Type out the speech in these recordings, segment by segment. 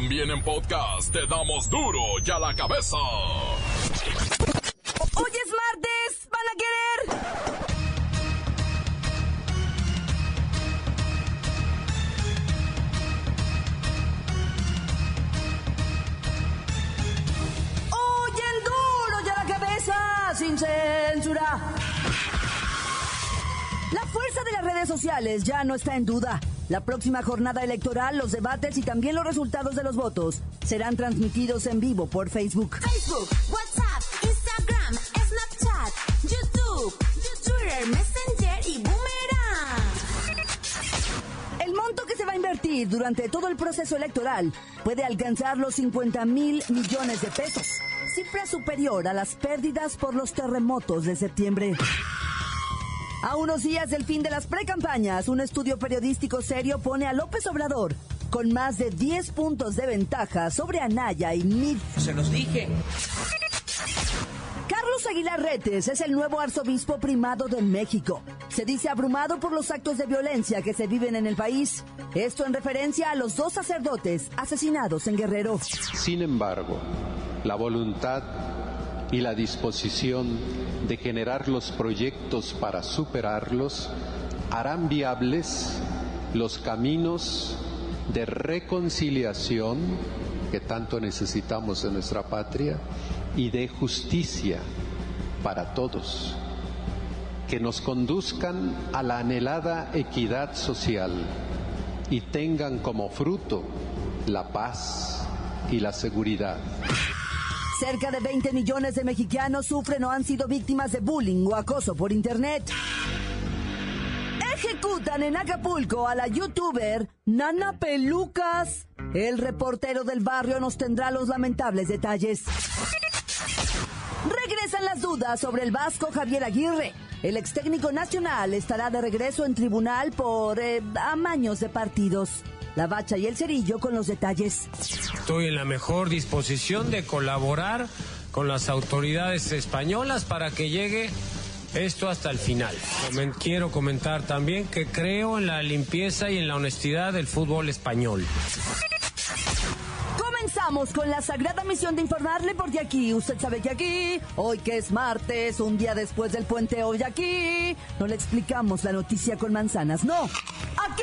También en podcast te damos duro y a la cabeza. Hoy es martes, ¿van a querer? Hoy en duro y a la cabeza, sin censura. La fuerza de las redes sociales ya no está en duda. La próxima jornada electoral, los debates y también los resultados de los votos serán transmitidos en vivo por Facebook. Facebook, WhatsApp, Instagram, Snapchat, YouTube, Twitter, Messenger y Boomerang. El monto que se va a invertir durante todo el proceso electoral puede alcanzar los 50 mil millones de pesos, cifra superior a las pérdidas por los terremotos de septiembre. A unos días del fin de las precampañas, un estudio periodístico serio pone a López Obrador con más de 10 puntos de ventaja sobre Anaya y Mid. Se los dije. Carlos Aguilar Retes es el nuevo arzobispo primado de México. Se dice abrumado por los actos de violencia que se viven en el país. Esto en referencia a los dos sacerdotes asesinados en Guerrero. Sin embargo, la voluntad y la disposición de generar los proyectos para superarlos harán viables los caminos de reconciliación que tanto necesitamos en nuestra patria y de justicia para todos, que nos conduzcan a la anhelada equidad social y tengan como fruto la paz y la seguridad. Cerca de 20 millones de mexicanos sufren o han sido víctimas de bullying o acoso por Internet. Ejecutan en Acapulco a la youtuber Nana Pelucas. El reportero del barrio nos tendrá los lamentables detalles. Regresan las dudas sobre el vasco Javier Aguirre. El ex técnico nacional estará de regreso en tribunal por eh, amaños de partidos. La bacha y el cerillo con los detalles. Estoy en la mejor disposición de colaborar con las autoridades españolas para que llegue esto hasta el final. Quiero comentar también que creo en la limpieza y en la honestidad del fútbol español. Comenzamos con la sagrada misión de informarle porque aquí, usted sabe que aquí, hoy que es martes, un día después del puente hoy aquí, no le explicamos la noticia con manzanas, no, aquí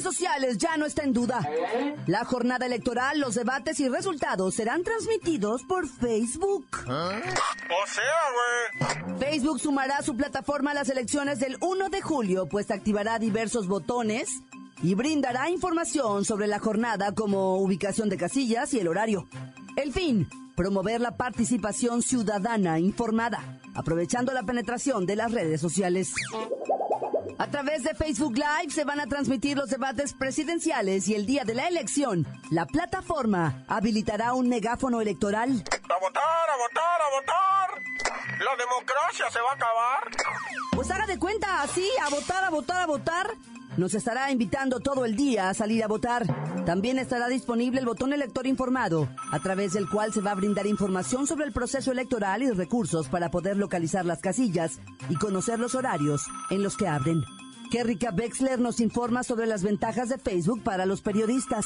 Redes sociales ya no está en duda. La jornada electoral, los debates y resultados serán transmitidos por Facebook. O sea, güey. Facebook sumará su plataforma a las elecciones del 1 de julio, pues activará diversos botones y brindará información sobre la jornada como ubicación de casillas y el horario. El fin, promover la participación ciudadana informada, aprovechando la penetración de las redes sociales. A través de Facebook Live se van a transmitir los debates presidenciales y el día de la elección, la plataforma habilitará un megáfono electoral. A votar, a votar, a votar. La democracia se va a acabar. Pues haga de cuenta, así, a votar, a votar, a votar. Nos estará invitando todo el día a salir a votar. También estará disponible el botón elector informado, a través del cual se va a brindar información sobre el proceso electoral y recursos para poder localizar las casillas y conocer los horarios en los que abren. Kerrika Wexler nos informa sobre las ventajas de Facebook para los periodistas.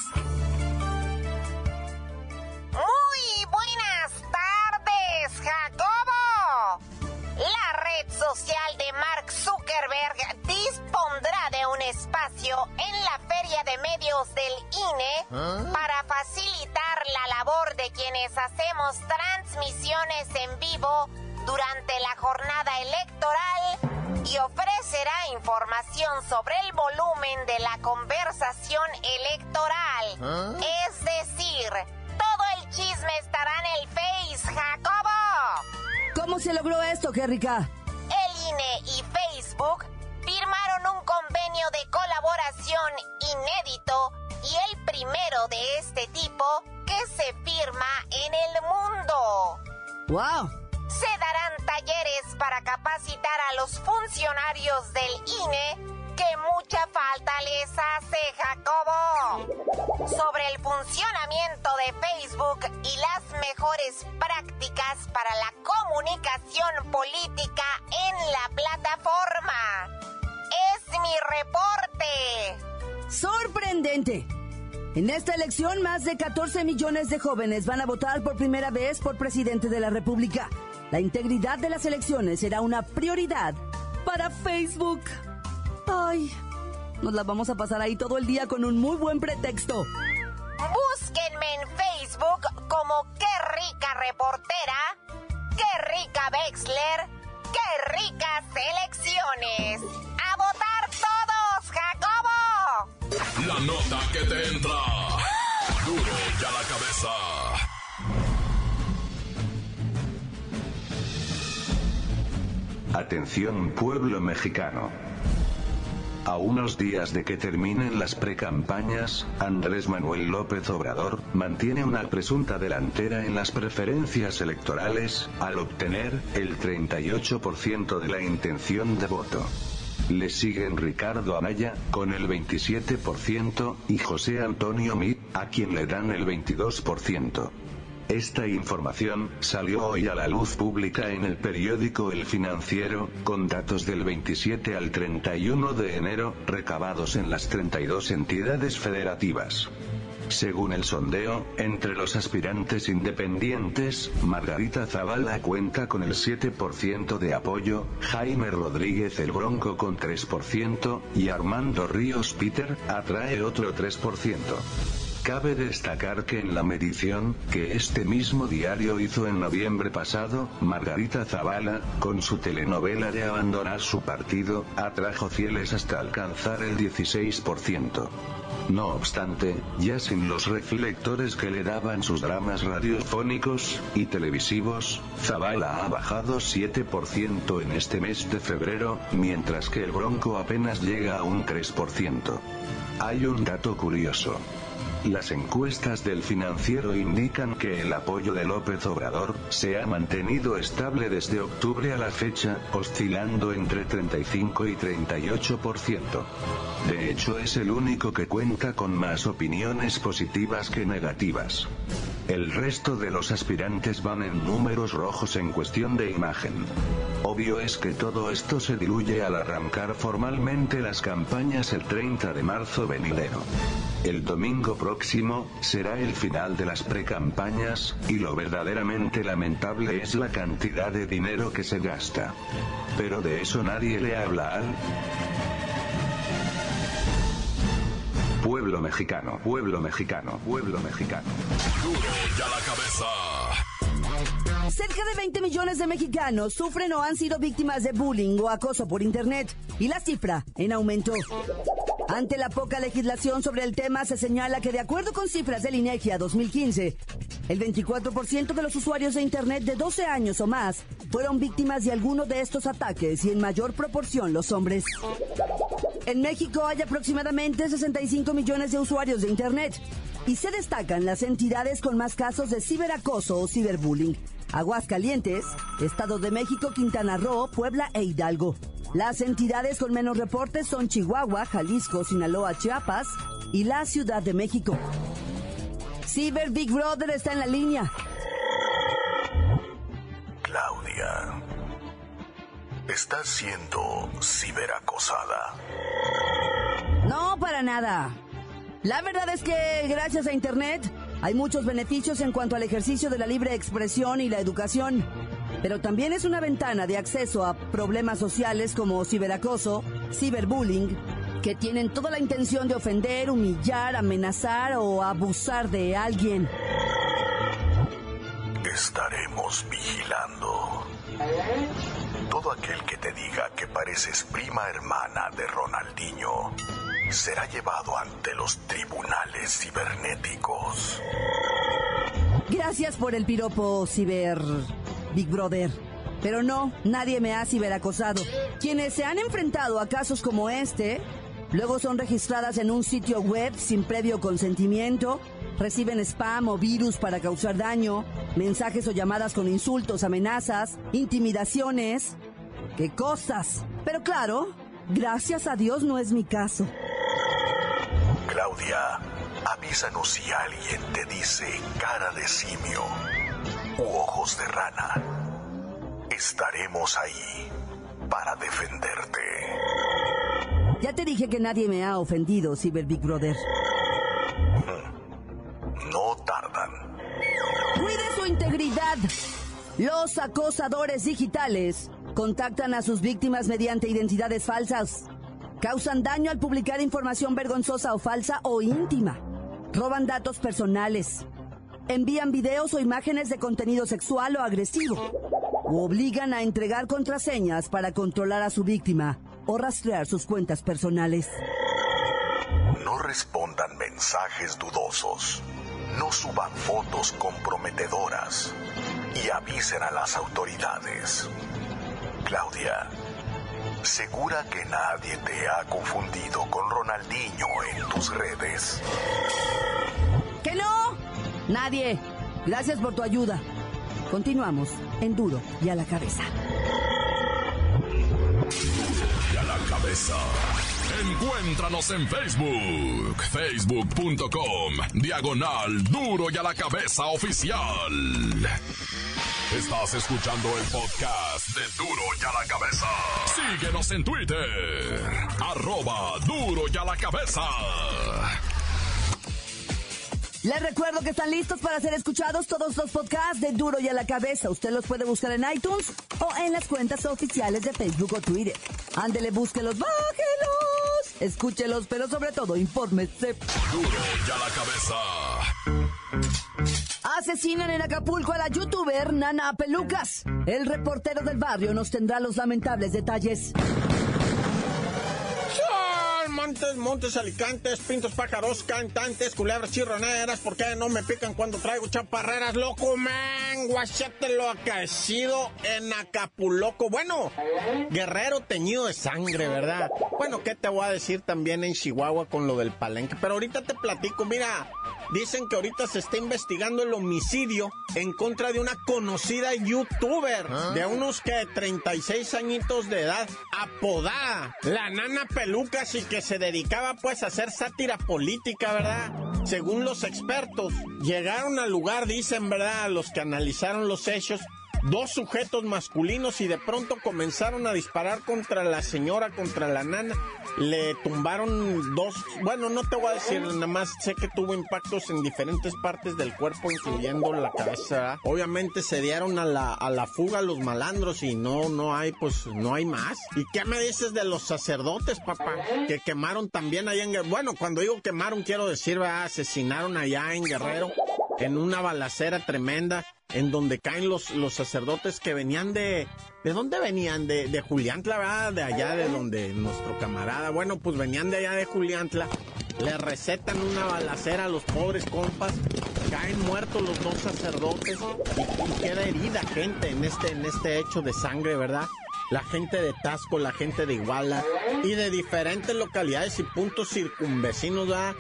Hacemos transmisiones en vivo durante la jornada electoral y ofrecerá información sobre el volumen de la conversación electoral. Es decir, todo el chisme estará en el Face, Jacobo. ¿Cómo se logró esto, Kerrika? El INE y Facebook firmaron un convenio de colaboración inédito y el primero de este tipo que se firma en el mundo. ¡Wow! Se darán talleres para capacitar a los funcionarios del INE que mucha falta les hace, Jacobo. Sobre el funcionamiento de Facebook y las mejores prácticas para la comunicación política en la plataforma. Es mi reporte. ¡Sorprendente! En esta elección, más de 14 millones de jóvenes van a votar por primera vez por presidente de la República. La integridad de las elecciones será una prioridad para Facebook. Ay, nos la vamos a pasar ahí todo el día con un muy buen pretexto. Búsquenme en Facebook como Qué rica reportera, Qué rica Wexler, Qué ricas elecciones. La nota que te entra. Duro ya la cabeza. Atención pueblo mexicano. A unos días de que terminen las precampañas, Andrés Manuel López Obrador mantiene una presunta delantera en las preferencias electorales, al obtener el 38% de la intención de voto. Le siguen Ricardo Anaya, con el 27%, y José Antonio Mit, a quien le dan el 22%. Esta información salió hoy a la luz pública en el periódico El Financiero, con datos del 27 al 31 de enero, recabados en las 32 entidades federativas. Según el sondeo, entre los aspirantes independientes, Margarita Zavala cuenta con el 7% de apoyo, Jaime Rodríguez el Bronco con 3% y Armando Ríos Peter atrae otro 3%. Cabe destacar que en la medición, que este mismo diario hizo en noviembre pasado, Margarita Zavala, con su telenovela de abandonar su partido, atrajo fieles hasta alcanzar el 16%. No obstante, ya sin los reflectores que le daban sus dramas radiofónicos y televisivos, Zavala ha bajado 7% en este mes de febrero, mientras que el Bronco apenas llega a un 3%. Hay un dato curioso. Las encuestas del financiero indican que el apoyo de López Obrador se ha mantenido estable desde octubre a la fecha, oscilando entre 35 y 38%. De hecho es el único que cuenta con más opiniones positivas que negativas. El resto de los aspirantes van en números rojos en cuestión de imagen. Obvio es que todo esto se diluye al arrancar formalmente las campañas el 30 de marzo venidero. El domingo próximo será el final de las precampañas, y lo verdaderamente lamentable es la cantidad de dinero que se gasta. Pero de eso nadie le habla al pueblo mexicano, pueblo mexicano, pueblo mexicano. La cabeza. Cerca de 20 millones de mexicanos sufren o han sido víctimas de bullying o acoso por Internet y la cifra en aumento. Ante la poca legislación sobre el tema, se señala que de acuerdo con cifras del INEGI a 2015, el 24% de los usuarios de Internet de 12 años o más fueron víctimas de alguno de estos ataques y en mayor proporción los hombres. En México hay aproximadamente 65 millones de usuarios de Internet y se destacan las entidades con más casos de ciberacoso o ciberbullying. Aguascalientes, Estado de México, Quintana Roo, Puebla e Hidalgo. Las entidades con menos reportes son Chihuahua, Jalisco, Sinaloa, Chiapas y la Ciudad de México. Ciber Big Brother está en la línea. Claudia, estás siendo ciberacosada. No, para nada. La verdad es que gracias a Internet hay muchos beneficios en cuanto al ejercicio de la libre expresión y la educación. Pero también es una ventana de acceso a problemas sociales como ciberacoso, ciberbullying, que tienen toda la intención de ofender, humillar, amenazar o abusar de alguien. Estaremos vigilando. Todo aquel que te diga que pareces prima hermana de Ronaldinho será llevado ante los tribunales cibernéticos. Gracias por el piropo, Ciber Big Brother. Pero no, nadie me ha ciberacosado. Quienes se han enfrentado a casos como este Luego son registradas en un sitio web sin previo consentimiento, reciben spam o virus para causar daño, mensajes o llamadas con insultos, amenazas, intimidaciones. ¡Qué cosas! Pero claro, gracias a Dios no es mi caso. Claudia, avísanos si alguien te dice cara de simio u ojos de rana. Estaremos ahí para defenderte. Ya te dije que nadie me ha ofendido, Cyber Big Brother. No tardan. Cuide su integridad. Los acosadores digitales contactan a sus víctimas mediante identidades falsas. Causan daño al publicar información vergonzosa o falsa o íntima. Roban datos personales. Envían videos o imágenes de contenido sexual o agresivo. O obligan a entregar contraseñas para controlar a su víctima o rastrear sus cuentas personales. No respondan mensajes dudosos. No suban fotos comprometedoras. Y avisen a las autoridades. Claudia, ¿segura que nadie te ha confundido con Ronaldinho en tus redes? ¡Que no! Nadie. Gracias por tu ayuda. Continuamos en duro y a la cabeza. Y a la cabeza. Encuéntranos en Facebook, facebook.com, diagonal duro y a la cabeza oficial. Estás escuchando el podcast de Duro y a la cabeza. Síguenos en Twitter, arroba duro y a la cabeza. Les recuerdo que están listos para ser escuchados todos los podcasts de Duro y a la cabeza. Usted los puede buscar en iTunes o en las cuentas oficiales de Facebook o Twitter. Ándele, búsquelos, bájelos, escúchelos, pero sobre todo, infórmese. Duro y a la cabeza. Asesinan en Acapulco a la youtuber Nana Pelucas. El reportero del barrio nos tendrá los lamentables detalles. Montes, montes, alicantes, pintos, pájaros, cantantes, culebras chirroneras, ¿por qué no me pican cuando traigo chaparreras? Loco, man, guachate lo acaecido en Acapulco. Bueno, guerrero teñido de sangre, ¿verdad? Bueno, ¿qué te voy a decir también en Chihuahua con lo del palenque? Pero ahorita te platico, mira, dicen que ahorita se está investigando el homicidio en contra de una conocida youtuber de unos que 36 añitos de edad, apodada la nana pelucas y que se dedicaba pues a hacer sátira política, ¿verdad? Según los expertos, llegaron al lugar, dicen, ¿verdad? Los que analizaron los hechos, dos sujetos masculinos y de pronto comenzaron a disparar contra la señora, contra la nana. Le tumbaron dos, bueno, no te voy a decir, nada más sé que tuvo impactos en diferentes partes del cuerpo, incluyendo la cabeza. Obviamente se dieron a la, a la fuga los malandros y no, no hay, pues, no hay más. ¿Y qué me dices de los sacerdotes, papá? Que quemaron también allá en. Bueno, cuando digo quemaron, quiero decir, ¿verdad? asesinaron allá en Guerrero en una balacera tremenda en donde caen los, los sacerdotes que venían de... ¿De dónde venían? De, de Juliantla, ¿verdad? De allá de donde nuestro camarada... Bueno, pues venían de allá de Juliantla. Le recetan una balacera a los pobres compas. Caen muertos los dos sacerdotes. Y, queda herida gente en este, en este hecho de sangre, ¿verdad? La gente de Tasco, la gente de Iguala y de diferentes localidades y puntos circunvecinos, ¿verdad?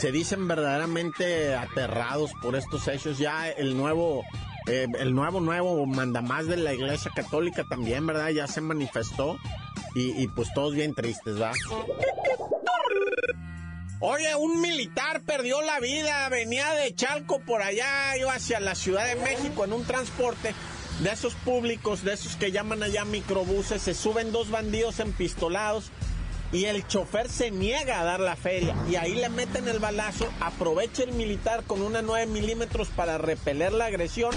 se dicen verdaderamente aterrados por estos hechos. Ya el nuevo, eh, el nuevo, nuevo mandamás de la Iglesia Católica también, ¿verdad? Ya se manifestó y, pues todos bien tristes, ¿verdad? Oye, un militar perdió la vida, venía de Chalco por allá, iba hacia la Ciudad de México en un transporte de esos públicos, de esos que llaman allá microbuses, se suben dos bandidos empistolados y el chofer se niega a dar la feria y ahí le meten el balazo, aprovecha el militar con una 9 milímetros para repeler la agresión,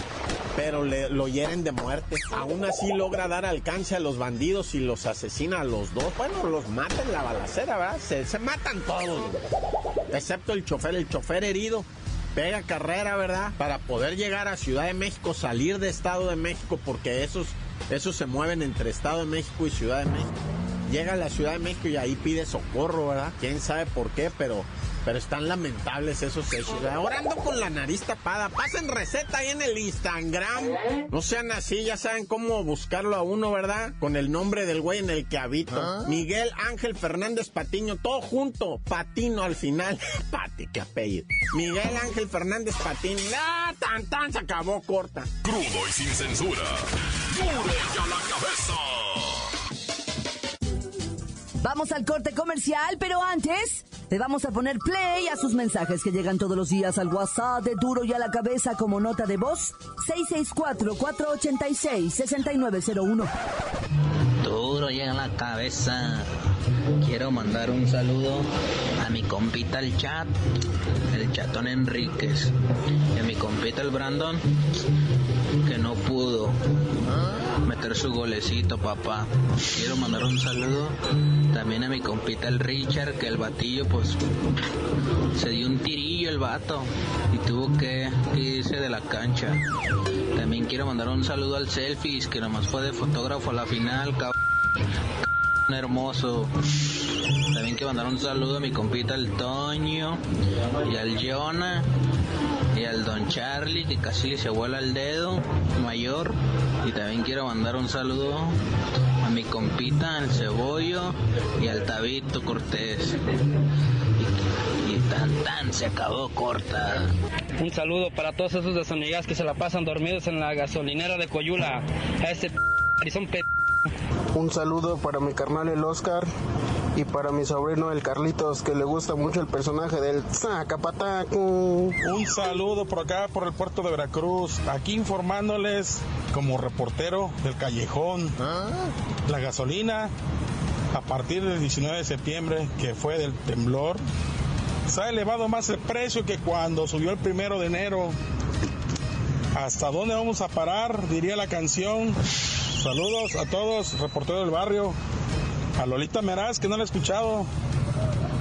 pero le, lo hieren de muerte. Aún así logra dar alcance a los bandidos y los asesina a los dos. Bueno, los mata en la balacera, ¿verdad? Se, se matan todos, excepto el chofer, el chofer herido. Pega carrera, ¿verdad? Para poder llegar a Ciudad de México, salir de Estado de México, porque esos, esos se mueven entre Estado de México y Ciudad de México llega a la Ciudad de México y ahí pide socorro, ¿verdad? Quién sabe por qué, pero pero están lamentables esos hechos. ¿verdad? Ahora ando con la nariz tapada. Pasen receta ahí en el Instagram. No sean así, ya saben cómo buscarlo a uno, ¿verdad? Con el nombre del güey en el que habito. Miguel Ángel Fernández Patiño, todo junto. Patino al final. Pati, qué apellido. Miguel Ángel Fernández Patiño. ¡Ah, tan tan! Se acabó corta. Crudo y sin censura. Duro ya la cabeza. Vamos al corte comercial, pero antes le vamos a poner play a sus mensajes que llegan todos los días al WhatsApp de Duro y a la cabeza como nota de voz 664-486-6901. Duro llega a la cabeza. Quiero mandar un saludo a mi compita el chat, el chatón Enríquez, y a mi compita el Brandon, que no pudo meter su golecito, papá. Quiero mandar un saludo también a mi compita el Richard, que el batillo, pues, se dio un tirillo el vato y tuvo que irse de la cancha. También quiero mandar un saludo al Selfies, que nomás fue de fotógrafo a la final, cabrón hermoso. También quiero mandar un saludo a mi compita el Toño y al Jonah y al Don Charlie que casi le se vuela el dedo mayor. Y también quiero mandar un saludo a mi compita el Cebollo y al Tabito Cortés. Y, y tan tan se acabó corta. Un saludo para todos esos desonigas que se la pasan dormidos en la gasolinera de Coyula. A son p... Un saludo para mi carnal el Oscar y para mi sobrino el Carlitos, que le gusta mucho el personaje del Zacapataco. Un saludo por acá, por el puerto de Veracruz, aquí informándoles como reportero del callejón. La gasolina, a partir del 19 de septiembre, que fue del temblor, se ha elevado más el precio que cuando subió el primero de enero. ¿Hasta dónde vamos a parar? Diría la canción. Saludos a todos, reportero del barrio. A Lolita Meraz, que no la he escuchado.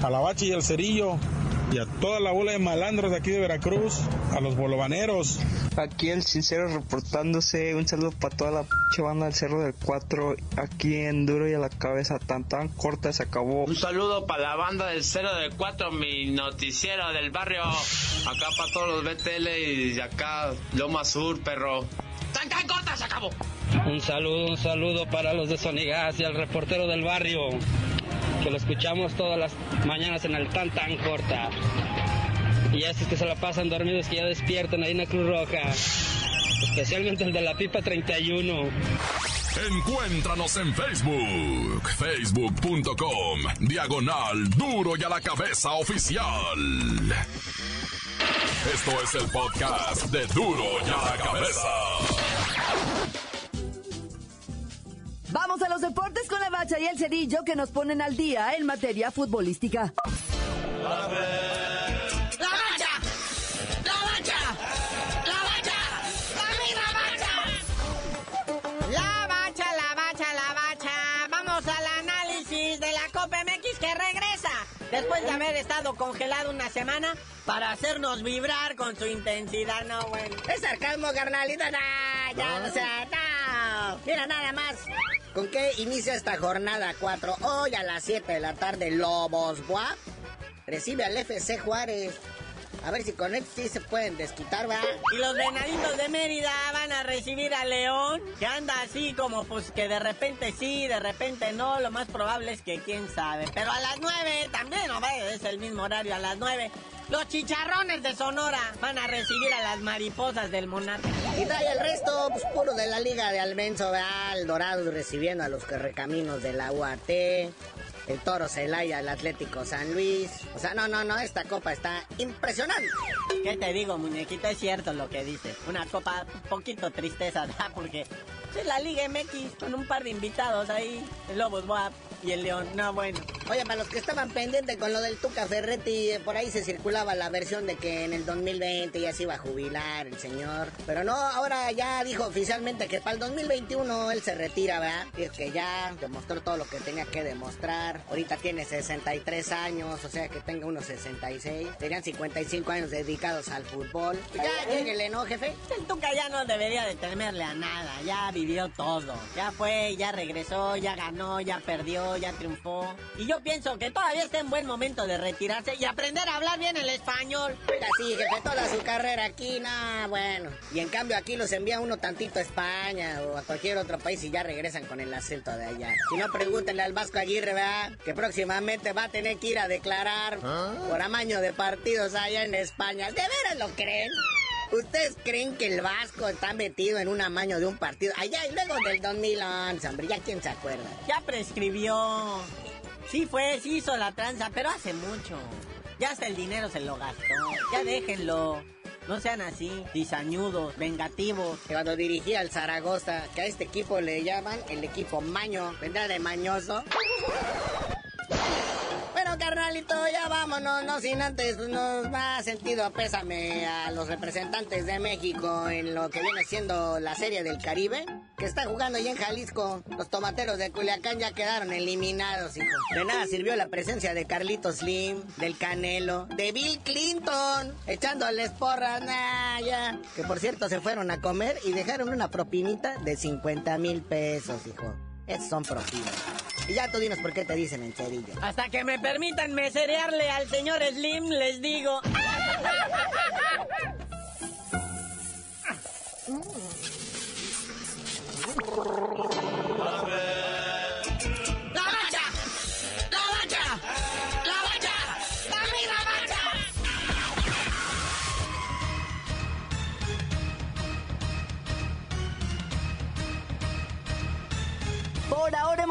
A la Bachi y al Cerillo. Y a toda la bola de malandros de aquí de Veracruz. A los bolovaneros. Aquí el sincero reportándose. Un saludo para toda la pinche banda del Cerro del 4. Aquí en Duro y a la cabeza. Tan tan corta se acabó. Un saludo para la banda del Cerro del 4, mi noticiero del barrio. Acá para todos los BTL y acá Loma Sur, perro. ¡Tan tan Un saludo, un saludo para los de Sonigas y al reportero del barrio, que lo escuchamos todas las mañanas en el tan tan corta. Y a esos que se la pasan dormidos que ya despiertan ahí en la Cruz Roja. Especialmente el de la pipa 31. Encuéntranos en Facebook, facebook.com, diagonal duro y a la cabeza oficial. Esto es el podcast de duro y a la cabeza. Vamos a los deportes con la bacha y el cerillo que nos ponen al día en materia futbolística. ¡La bacha! ¡La bacha! ¡La bacha! ¡La bacha! La bacha, la bacha, la bacha. Vamos al análisis de la Copa MX que regresa después de haber estado congelado una semana para hacernos vibrar con su intensidad. No, bueno. Es sarcasmo, carnalita. Nah, ya, o sea, no. Mira, nada más. ¿Con qué inicia esta jornada 4? Hoy a las 7 de la tarde, Lobos Buap recibe al FC Juárez. A ver si con esto sí se pueden desquitar, ¿va? Y los venaditos de Mérida van a recibir a León, que anda así como pues que de repente sí, de repente no, lo más probable es que quién sabe. Pero a las 9 también, no es el mismo horario, a las 9. Los chicharrones de Sonora van a recibir a las mariposas del Monarca. Y trae el resto, pues puro de la Liga de Almenso, ¿verdad? El Dorado recibiendo a los Correcaminos de la UAT. El Toro Celaya, el Atlético San Luis. O sea, no, no, no, esta copa está impresionante. ¿Qué te digo, muñequito? Es cierto lo que dices. Una copa un poquito tristeza, ¿verdad? Porque es la Liga MX con un par de invitados ahí. El Lobos Boab y el León. No, bueno. Oye, para los que estaban pendientes con lo del Tuca Ferretti, eh, por ahí se circulaba la versión de que en el 2020 ya se iba a jubilar el señor. Pero no, ahora ya dijo oficialmente que para el 2021 él se retira, ¿verdad? Y es que ya demostró todo lo que tenía que demostrar. Ahorita tiene 63 años, o sea que tenga unos 66. Tenían 55 años dedicados al fútbol. Ya, lléguele, ¿no, jefe? El Tuca ya no debería de temerle a nada, ya vivió todo. Ya fue, ya regresó, ya ganó, ya perdió, ya triunfó. Y yo pienso que todavía está en buen momento de retirarse y aprender a hablar bien el español. Oiga, sí, jefe, toda su carrera aquí, nah, bueno. Y en cambio aquí los envía uno tantito a España o a cualquier otro país y ya regresan con el acento de allá. Si no, pregúntenle al Vasco Aguirre, ¿verdad? Que próximamente va a tener que ir a declarar por amaño de partidos allá en España. ¿De veras lo creen? ¿Ustedes creen que el Vasco está metido en un amaño de un partido? Allá y luego del 2011, hombre, ya quién se acuerda. Ya prescribió. Sí fue, sí hizo la tranza, pero hace mucho. Ya hasta el dinero se lo gastó. Ya déjenlo. No sean así, disañudos, vengativos. Cuando dirigía al Zaragoza, que a este equipo le llaman el equipo maño, vendrá de mañoso. Carnalito, ya vámonos, no sin antes nos ha sentido pésame a los representantes de México en lo que viene siendo la Serie del Caribe, que está jugando allá en Jalisco. Los tomateros de Culiacán ya quedaron eliminados, hijo. De nada sirvió la presencia de Carlitos Slim, del Canelo, de Bill Clinton, echándoles porras, nah, ya. Que por cierto se fueron a comer y dejaron una propinita de 50 mil pesos, hijo. Esos son propinas. Y ya tú dinos por qué te dicen el cerillo. Hasta que me permitan meserearle al señor Slim, les digo.